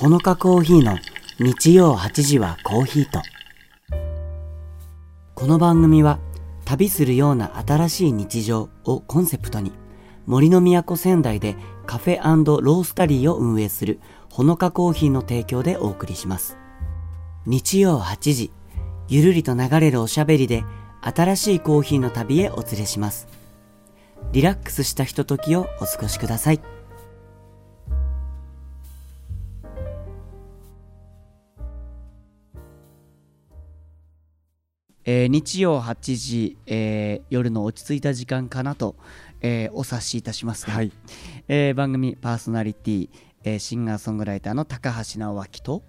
ほのかコーヒーの日曜8時はコーヒーと。この番組は旅するような新しい日常をコンセプトに森の都仙台でカフェロースタリーを運営するほのかコーヒーの提供でお送りします。日曜8時、ゆるりと流れるおしゃべりで新しいコーヒーの旅へお連れします。リラックスしたひとときをお過ごしください。えー、日曜8時、えー、夜の落ち着いた時間かなと、えー、お察しいたしますが、はい、えー、番組パーソナリティ、えー、シンガーソングライターの高橋直明と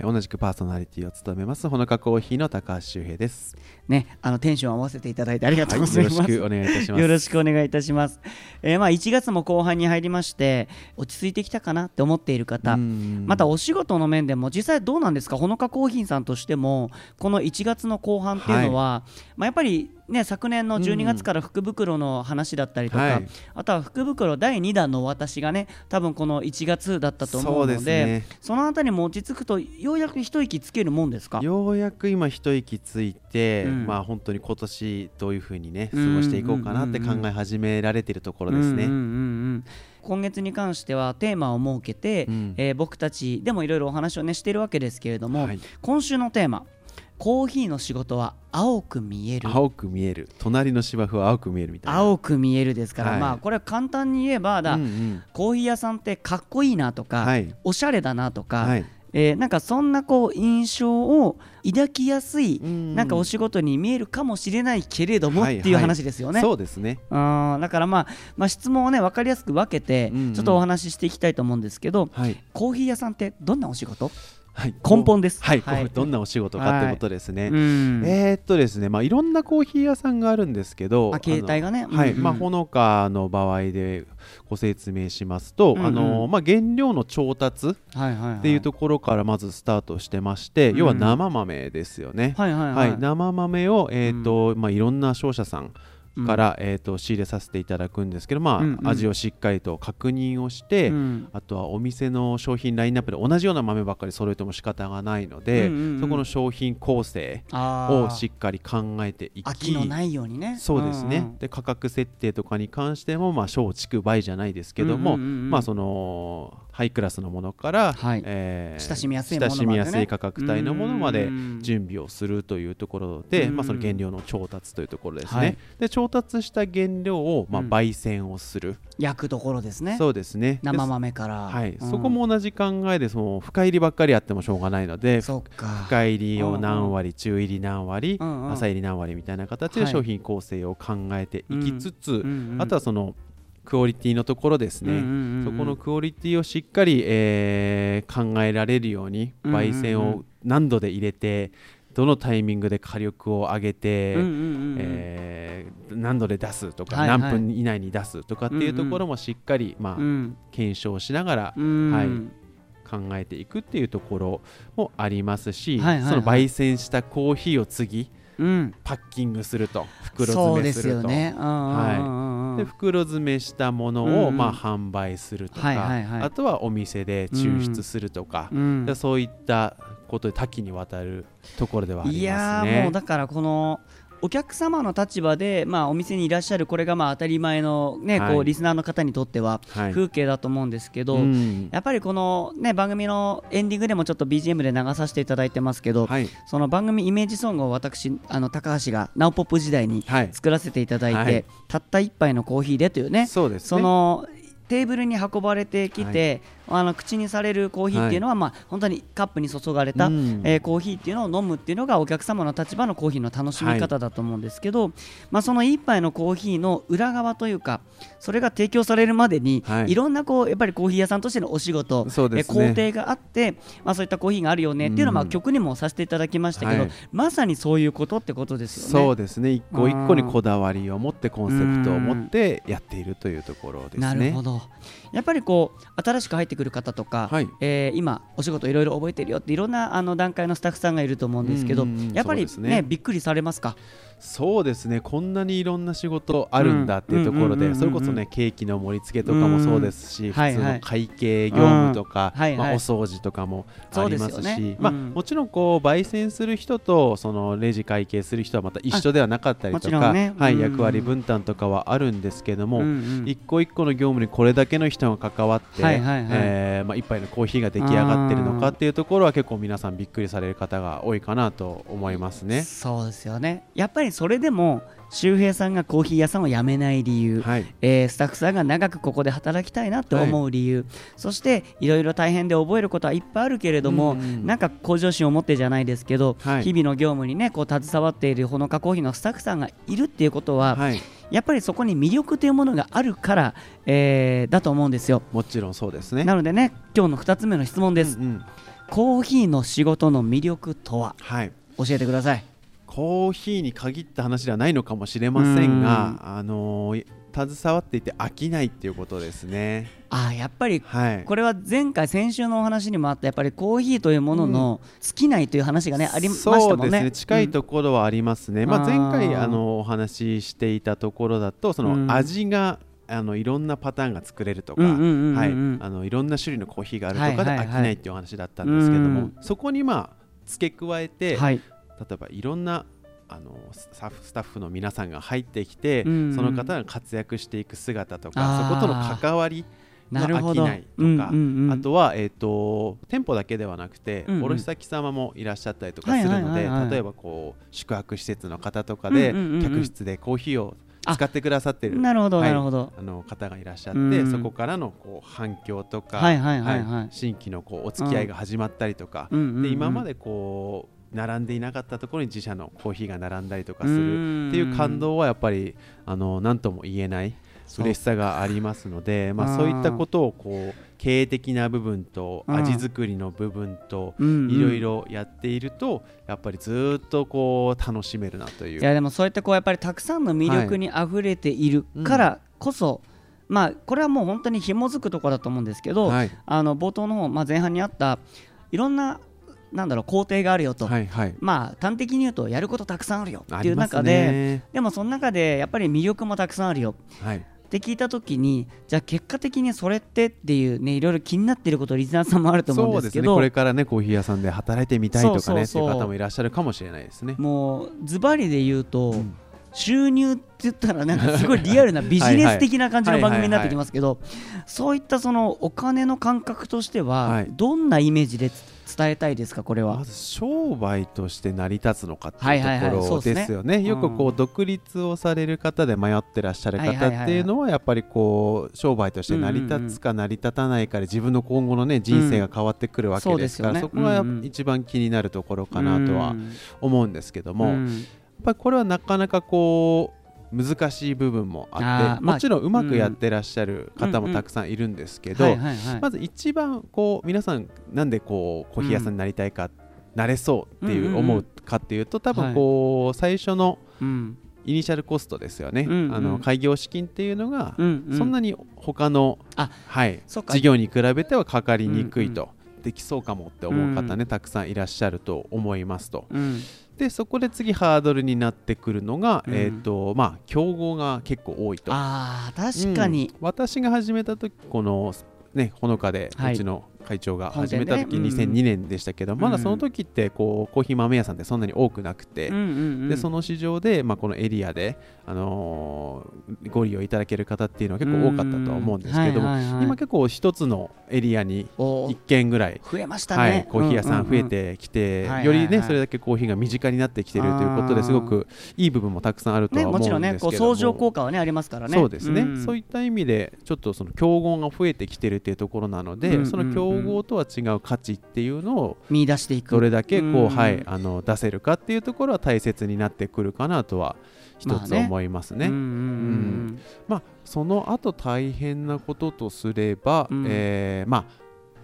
同じくパーソナリティを務めますほのかコーヒーの高橋修平です。ねあのテンションを合わせていただいてありがとうございます、はい、よろしくお願いいたします。よろしくお願いいたします、えー、まあ1月も後半に入りまして落ち着いてきたかなって思っている方。またお仕事の面でも実際どうなんですか？ほのかコーヒーさんとしてもこの1月の後半っていうのは、はい、まあやっぱりね、昨年の12月から福袋の話だったりとか、うんはい、あとは福袋第2弾のお渡しがね多分この1月だったと思うので、ね、そのあたりも落ち着くとようやく一息つけるもんですか？ようやく今一息ついて、うん、まあ本当に今年どういうふうにね過ごしていこうかなって考え始められているところですね。今月に関してはテーマを設けて、うん、えー、僕たちでもいろいろお話をねしてるわけですけれども、はい、今週のテーマコーヒーの仕事は青く見える。青く見える。隣の芝生は青く見えるみたいな。青く見えるですから、はい、まあこれは簡単に言えばだ、うんうん、コーヒー屋さんってかっこいいなとか、はい、おしゃれだなとか、はい、えー、なんかそんなこう印象を抱きやすいなんかお仕事に見えるかもしれないけれどもっていう話ですよね。そうですね。あだからまあ、まあ、質問をね分かりやすく分けてちょっとお話ししていきたいと思うんですけど、はい、コーヒー屋さんってどんなお仕事？はい、根本です。はい、はい、どんなお仕事かってことですね。はい、えー、っとですね、まあいろんなコーヒー屋さんがあるんですけど、あ携帯がね、はい、うんうん、まあほのかの場合でご説明しますと、うんうん、あのまあ原料の調達っていうところからまずスタートしてまして、要は生豆ですよね。はいはいはい、はい、生豆をえー、っと、うん、まあいろんな商社さんから、えー、と仕入れさせていただくんですけど、まあ、うんうん、味をしっかりと確認をして、うん、あとはお店の商品ラインナップで同じような豆ばっかり揃えても仕方がないので、うんうんうん、そこの商品構成をしっかり考えていき飽きのないようにね。そうですね、うんうん、で価格設定とかに関しても、まあ、松竹梅じゃないですけども、うんうんうん、まあそのハイクラスのものから、はい。えー、親しみやすい親しみやすい価格帯のものまで準備をするというところで、まあ、その原料の調達というところですね、はい、で調達した原料を、まあ、焙煎をする、焼くところですね。そうですね。生豆から、はい、うん、そこも同じ考えでその深入りばっかりあってもしょうがないので深入りを何割、うんうん、中入り何割、うんうん、浅入り何割みたいな形で商品構成を考えていきつつ、うんうん、あとはそのクオリティのところですね、そこのクオリティをしっかり、えー、考えられるように焙煎を何度で入れて、どのタイミングで火力を上げて、え何度で出すとか、はいはい、何分以内に出すとかっていうところもしっかり、まあ、検証しながら、はい、考えていくっていうところもありますし、はいはいはい、その焙煎したコーヒーを次、うん、パッキングすると袋詰めすると、ね、はい、で袋詰めしたものを、まあ、販売するとか、あとはお店で抽出するとか、うん、そういったことで多岐にわたるところではありますね。いやもうだからこのお客様の立場で、まあ、お店にいらっしゃるこれがまあ当たり前の、ねこうリスナーの方にとっては風景だと思うんですけど、はい、やっぱりこの、ね、番組のエンディングでもちょっと BGM で流させていただいてますけど、はい、その番組イメージソングを私あの高橋がナオポップ時代に作らせていただいて、たった一杯のコーヒーでというねそ、ね、のテーブルに運ばれてきて、あの口にされるコーヒーっていうのは、はい、まあ、本当にカップに注がれた、うん、えー、コーヒーっていうのを飲むっていうのがお客様の立場のコーヒーの楽しみ方だと思うんですけど、はい、まあ、その一杯のコーヒーの裏側というかそれが提供されるまでに、はい、いろんなこうやっぱりコーヒー屋さんとしてのお仕事、ね、えー、工程があって、まあ、そういったコーヒーがあるよねっていうのは、まあ、曲にもさせていただきましたけど、まさにそういうことってことですよね。そうですね。一個一個にこだわりを持ってコンセプトを持ってやっているというところですね。なるほど。やっぱりこう新しく入ってってくる方とか、はい、えー、今お仕事いろいろ覚えてるよっていろんなあの段階のスタッフさんがいると思うんですけど、やっぱりね、ね、びっくりされますか？そうですね。こんなにいろんな仕事あるんだっていうところでそれこそねケーキの盛り付けとかもそうですし、普通の会計業務とか、まあ、お掃除とかもありますし、まあ、もちろんこう焙煎する人とそのレジ会計する人はまた一緒ではなかったりとか、ね、はい、役割分担とかはあるんですけども、一個一個の業務にこれだけの人が関わって、ええー、まあ、一杯のコーヒーが出来上がってるのかっていうところは結構皆さんびっくりされる方が多いかなと思いますね。そうですよねやっぱりそれでも周平さんがコーヒー屋さんを辞めない理由、はい、えー、スタッフさんが長くここで働きたいなって思う理由、はい、そしていろいろ大変で覚えることはいっぱいあるけれども、うんうん、なんか向上心を持ってじゃないですけど、はい、日々の業務にねこう携わっているほのかコーヒーのスタッフさんがいるっていうことは、やっぱりそこに魅力というものがあるから、えー、だと思うんですよ。もちろんそうですね。なのでね今日の2つ目の質問です、うんうん、コーヒーの仕事の魅力とは、はい、教えてください。コーヒーに限った話ではないのかもしれませんが、あのー、携わっていて飽きないっていうことですね。あやっぱり、はい、これは前回先週のお話にもあったやっぱりコーヒーというものの尽きないという話がね、うん、ありましたもんね。そうですね近いところはありますね。うん、まあ、前回あのお話ししていたところだとその味が、あのいろんなパターンが作れるとか、はい、あのいろんな種類のコーヒーがあるとかで飽きないっていうお話だったんですけども、そこにまあ付け加えて、はい、例えばいろんなあのスタッフの皆さんが入ってきて、うん。うん、その方が活躍していく姿とかそことの関わりの飽きないとか、うんうんうん、あとは、えーと、店舗だけではなくて、うんうん、卸先様もいらっしゃったりとかするので、例えばこう宿泊施設の方とかで、うんうんうんうん、客室でコーヒーを使ってくださってるなるほど、なるほど。あの方がいらっしゃって、うん、そこからのこう反響とか、はいはいはいはい、新規のこうお付き合いが始まったりとか、うん、で今までこう並んでいなかったところに自社のコーヒーが並んだりとかするっていう感動はやっぱりあの何とも言えない嬉しさがありますのでまあ、そういったことをこう経営的な部分と味作りの部分といろいろやっているとやっぱりずっとこう楽しめるなという。いやでもそういったこうやっぱりたくさんの魅力にあふれているからこそ、はいうんまあ、これはもう本当に紐づくところだと思うんですけど、はい、あの冒頭の方、まあ、前半にあったいろんななんだろう工程があるよと、はいはい、まあ端的に言うとやることたくさんあるよっていう中で、でもその中でやっぱり魅力もたくさんあるよ、はい、って聞いた時にじゃあ結果的にそれってっていうねいろいろ気になっていることリスナーさんもあると思うんですけど、ね、これからねコーヒー屋さんで働いてみたいとかねっていう方もいらっしゃるかもしれないですね。もうズバリで言うと、うん。収入って言ったらなんかすごいリアルなビジネス的な感じの番組になってきますけどそういったそのお金の感覚としてはどんなイメージで伝えたいですかこれは？まず商売として成り立つのかっていうところですよね。よくこう独立をされる方で迷ってらっしゃる方っていうのはやっぱりこう商売として成り立つか成り立たないかで自分の今後のね人生が変わってくるわけですからそこが一番気になるところかなとは思うんですけどもやっぱりこれはなかなかこう難しい部分もあってもちろんうまくやってらっしゃる方もたくさんいるんですけどまず一番こう皆さんなんでこうコーヒー屋さんになりたいか、なれそうっていう思うかっていうと多分こう最初のイニシャルコストですよね、あの開業資金っていうのがそんなに他の、はい、事業に比べてはかかりにくいと、できそうかもって思う方ね、たくさんいらっしゃると思いますと。でそこで次ハードルになってくるのが、うん、えーとまあ、競合が結構多いと。あ確かに、うん、私が始めた時このねほのかで、うちの会長が始めた時、ね、2002年でしたけど、まだその時ってこうコーヒー豆屋さんってそんなに多くなくて、でその市場で、まあ、このエリアで、あのー、ご利用いただける方っていうのは結構多かったとは思うんですけども、今結構一つのエリアに1軒ぐらい増えましたね、はい、コーヒー屋さん増えてきて、よりねそれだけコーヒーが身近になってきてるということですごくいい部分もたくさんあるとは思うんですけども、ね、もちろんね相乗効果はねありますからね。そうですね、そういった意味でちょっとその競合が増えてきてるっていうところなので、その競合とは違う価値っていうのを見出していく。どれだけこう、はい、あの出せるかっていうところは大切になってくるかなとは一つ思いますね。まあその後大変なこととすれば、うん、えー、まあ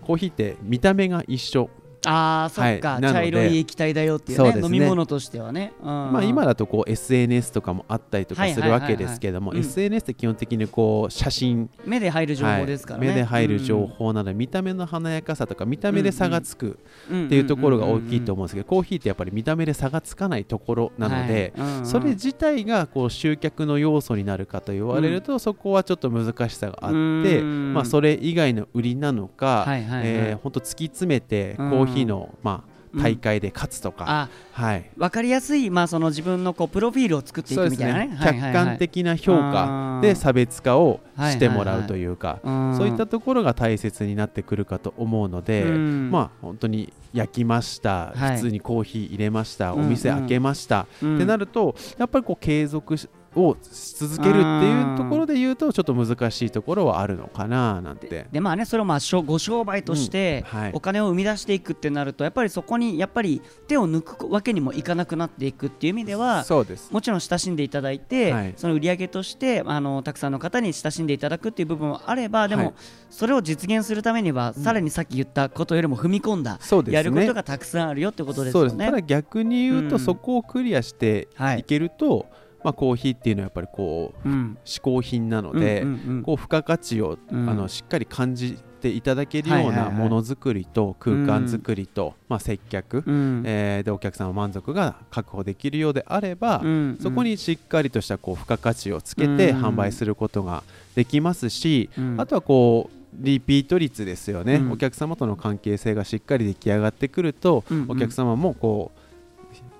コーヒーって見た目が一緒ああそっか、はい、茶色い液体だよっていうね、ね、飲み物としてはね、うん、まあ、今だとこう SNS とかもあったりとかするわけですけども、SNS って基本的にこう写真。目で入る情報ですからね、はい、目で入る情報など、見た目の華やかさとか見た目で差がつくっていうところが大きいと思うんですけどコーヒーってやっぱり見た目で差がつかないところなので、はいうんうん、それ自体がこう集客の要素になるかと言われると、うん、そこはちょっと難しさがあって、まあ、それ以外の売りなのか、はいはいはい、えー、本当突き詰めてコーヒーの、まあ大会で勝つとか、うん、はい、分かりやすい、まあ、その自分のこうプロフィールを作っていくみたいなね、ね、客観的な評価で差別化をしてもらうというか、そういったところが大切になってくるかと思うので、まあ本当に焼きました、はい、普通にコーヒー入れました、お店開けました、ってなるとやっぱりこう継続をし続けるっていうところで言うとちょっと難しいところはあるのかななんて。でまあねそれをまあご商売としてお金を生み出していくってなるとやっぱりそこにやっぱり手を抜くわけにもいかなくなっていくっていう意味ではそうです。もちろん親しんでいただいて、はい、その売り上げとしてあのたくさんの方に親しんでいただくっていう部分はあればでも、はい、それを実現するためには、さらにさっき言ったことよりも踏み込んだ、ね、やることがたくさんあるよってことですよね。ただ逆に言うと、そこをクリアしてい。けると、はいまあ、コーヒーっていうのはやっぱりこう、うん、嗜好品なので、うんうんうん、こう付加価値を、うん、あのしっかり感じていただけるようなものづくりと空間づくりと、まあ、接客、うん、えー、でお客さんの満足が確保できるようであれば、うんそこにしっかりとしたこう付加価値をつけて販売することができますし、あとはこうリピート率ですよね、うん、お客様との関係性がしっかり出来上がってくると、うんうん、お客様もこう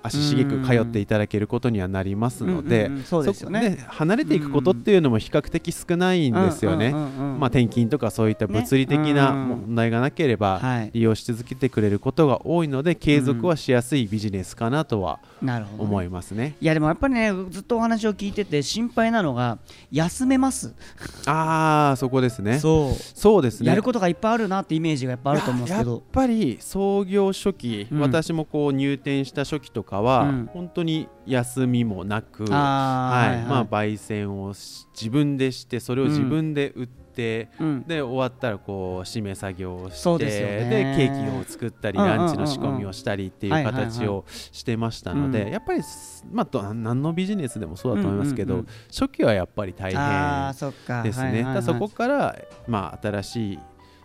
足しげく通っていただけることにはなりますので、そこで離れていくことっていうのも比較的少ないんですよね。まあ転勤とかそういった物理的な問題がなければ利用し続けてくれることが多いので継続はしやすいビジネスかなとは思いますね。いやでもやっぱりねずっとお話を聞いてて心配なのが休めます。ああそこですね。そうそうですね。やることがいっぱいあるなってイメージがやっぱあると思うんですけど。やっぱり創業初期、私もこう入店した初期とかかは、うん、本当に休みもなく、はい、まあ、焙煎を自分でしてそれを自分で売って、うん、で終わったらこう締め作業をして、でケーキを作ったり、ランチの仕込みをしたりっていう形をしてましたので、やっぱり、まあ、何のビジネスでもそうだと思いますけど、初期はやっぱり大変ですね。そこから、まあ、新しい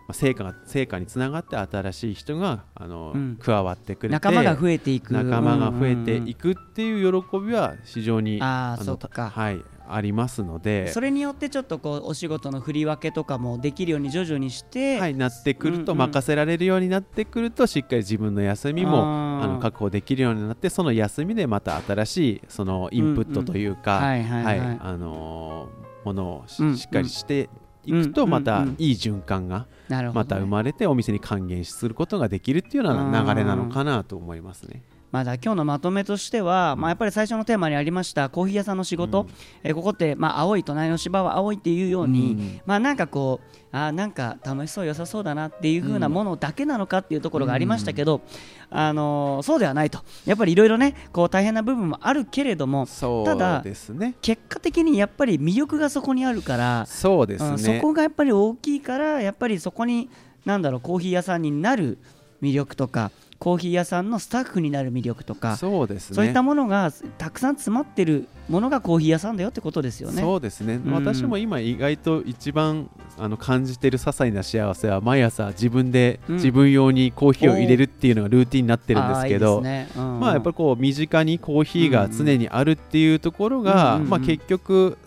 まあ、成果が成果につながって新しい人があの、うん、加わってくれて仲間が増えていく。仲間が増えていくっていう喜びは非常にあのはいありますので。それによってちょっとこうお仕事の振り分けとかもできるように徐々にして、はい、なってくると、任せられるようになってくるとしっかり自分の休みもあの確保できるようになってその休みでまた新しいそのインプットというかはいあのものをしっかりしていくとまたいい循環がまた生まれてお店に還元することができるっていうような流れなのかなと思いますね。まだ今日のまとめとしては、まあ、やっぱり最初のテーマにありましたコーヒー屋さんの仕事、うん、えー、ここって、まあ、青い隣の芝は青いっていうように、うん、まあなんかこうあなんか楽しそう良さそうだなっていう風なものだけなのかっていうところがありましたけど、うん、あのー、そうではないと。やっぱりいろいろねこう大変な部分もあるけれどもただ、ね、結果的にやっぱり魅力がそこにあるからそうです、ね、そこがやっぱり大きいからやっぱりそこになんだろうコーヒー屋さんになる魅力とかコーヒー屋さんのスタッフになる魅力とかそうです、ね、そういったものがたくさん詰まってるものがコーヒー屋さんだよってことですよね。そうですね、うん、私も今意外と一番あの感じてる些細な幸せは毎朝自分で自分用にコーヒーを入れるっていうのがルーティンになってるんですけど、ね。うん、まあやっぱりこう身近にコーヒーが常にあるっていうところが、まあ結局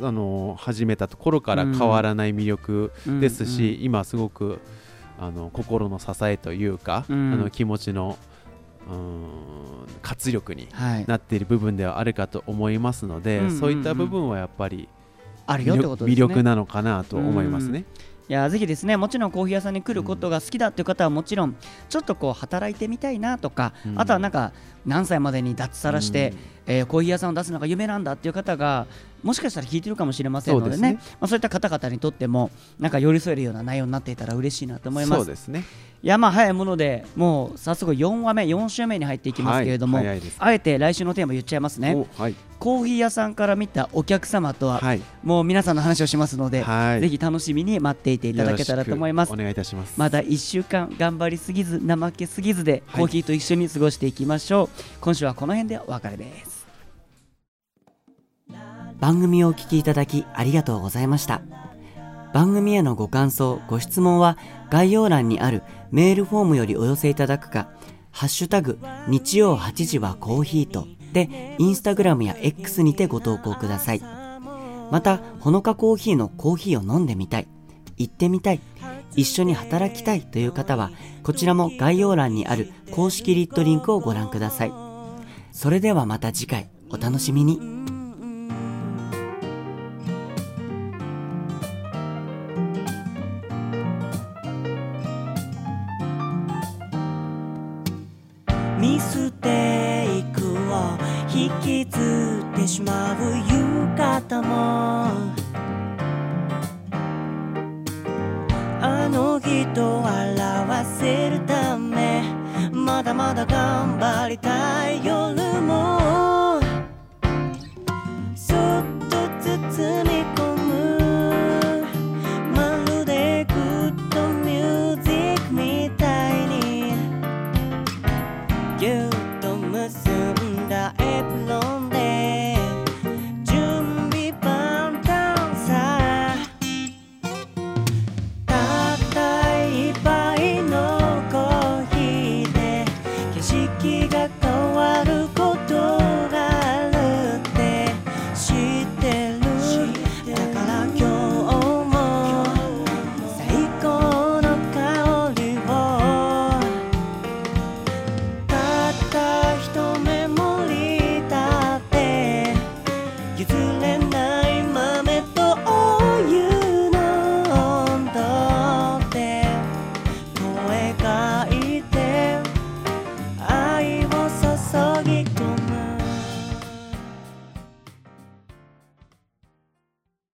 あの始めたところから変わらない魅力ですし、今すごくあの心の支えというか、うん、あの気持ちの活力になっている部分ではあるかと思いますので、はい、そういった部分はやっぱり、あるよってことですね。魅力なのかなと思いますね。いやぜひですねもちろんコーヒー屋さんに来ることが好きだという方はもちろんちょっとこう働いてみたいなとか、うん、あとはなんか何歳までに脱サラして、うん、えー、コーヒー屋さんを出すのが夢なんだっていう方がもしかしたら聞いてるかもしれませんのでね、ね、まあ、そういった方々にとってもなんか寄り添えるような内容になっていたら嬉しいなと思います。そうですね。いやまあ早いものでもう早速4話目4週目に入っていきますけれども、はい、あえて来週のテーマ言っちゃいますね、はい、コーヒー屋さんから見たお客様とは、はい、もう皆さんの話をしますので、ぜひ楽しみに待っていていただけたらと思います。お願いいたしますまた1週間頑張りすぎず怠けすぎずでコーヒーと一緒に過ごしていきましょう、今週はこの辺でお別れです番組をお聞きいただきありがとうございました。番組へのご感想ご質問は概要欄にあるメールフォームよりお寄せいただくかハッシュタグ日曜8時はコーヒーとでインスタグラムや X にてご投稿ください。またほのかコーヒーのコーヒーを飲んでみたい。行ってみたい。一緒に働きたい。という方はこちらも概要欄にある公式リットリンクをご覧ください。それではまた次回。お楽しみに。